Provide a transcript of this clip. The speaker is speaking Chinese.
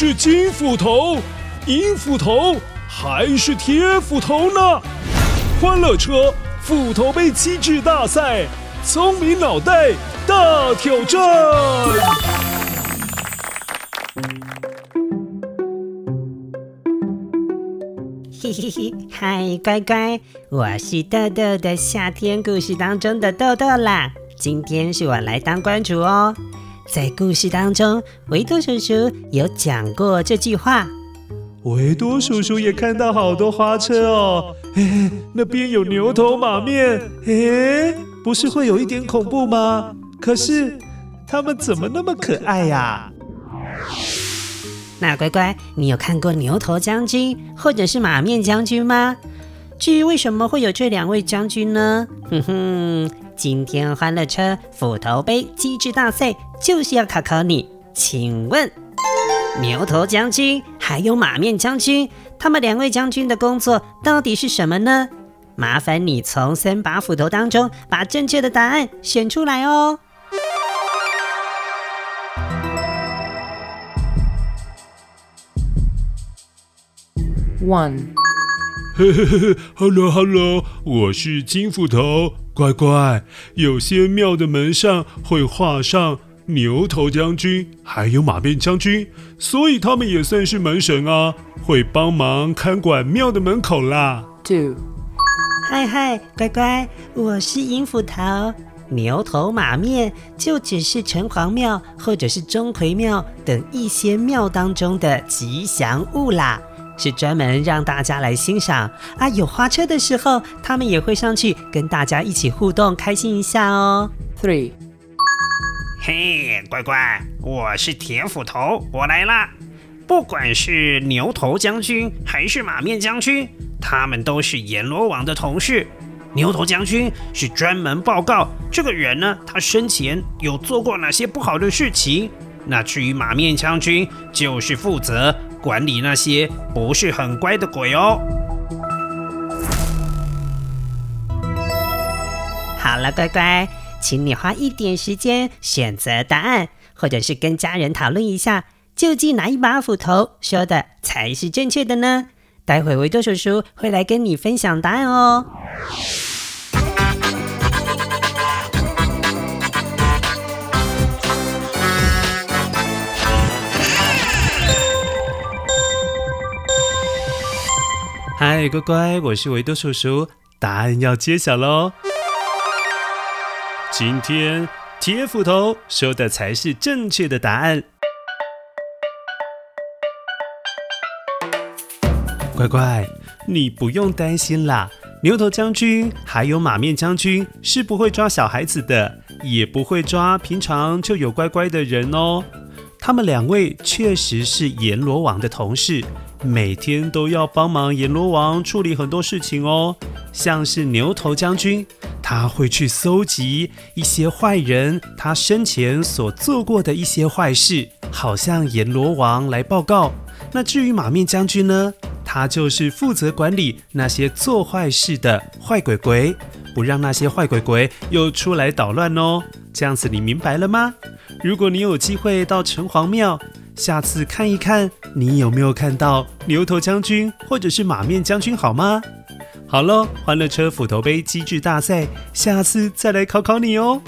是金斧头、银斧头还是铁斧头呢？欢乐车斧头杯机智大赛，聪明脑袋大挑战。嘿嘿嘿，嗨，乖乖，我是豆豆的夏天故事当中的豆豆啦。今天是我来当关主哦。在故事当中，维多叔叔有讲过这句话。维多叔叔也看到好多花车哦。哎，那边有牛头马面，哎，不是会有一点恐怖吗？可是他们怎么那么可爱呀？那乖乖，你有看过牛头将军或者是马面将军吗？至于为什么会有这两位将军呢？哼哼，今天欢乐车斧头杯机智大赛就是要考考你。请问，牛头将军还有马面将军，他们两位将军的工作到底是什么呢？麻烦你从三把斧头当中把正确的答案选出来哦。One，嘿嘿嘿，Hello Hello，我是金斧头，乖乖。有些庙的门上会画上牛头将军，还有马面将军，所以他们也算是门神啊，会帮忙看管庙的门口啦。Two，嗨嗨，乖乖，我是银斧头。牛头马面就只是城隍庙或者是钟馗庙等一些庙当中的吉祥物啦。是专门让大家来欣赏啊！有花车的时候，他们也会上去跟大家一起互动，开心一下哦。Three，嘿，乖乖，我是铁斧头，我来啦！不管是牛头将军还是马面将军，他们都是阎罗王的同事。牛头将军是专门报告这个人呢，他生前有做过哪些不好的事情。那至于马面将军，就是负责。管理那些不是很乖的鬼哦。好了，乖乖，请你花一点时间选择答案，或者是跟家人讨论一下，究竟哪一把斧头说的才是正确的呢？待会维多叔叔会来跟你分享答案哦。嗨，乖乖，我是维多叔叔，答案要揭晓喽！今天铁斧头说的才是正确的答案。乖乖，你不用担心啦，牛头将军还有马面将军是不会抓小孩子的，也不会抓平常就有乖乖的人哦。他们两位确实是阎罗王的同事。每天都要帮忙阎罗王处理很多事情哦，像是牛头将军，他会去搜集一些坏人他生前所做过的一些坏事，好向阎罗王来报告。那至于马面将军呢，他就是负责管理那些做坏事的坏鬼鬼，不让那些坏鬼鬼又出来捣乱哦。这样子你明白了吗？如果你有机会到城隍庙，下次看一看，你有没有看到牛头将军或者是马面将军，好吗？好了，欢乐车斧头杯机智大赛，下次再来考考你哦。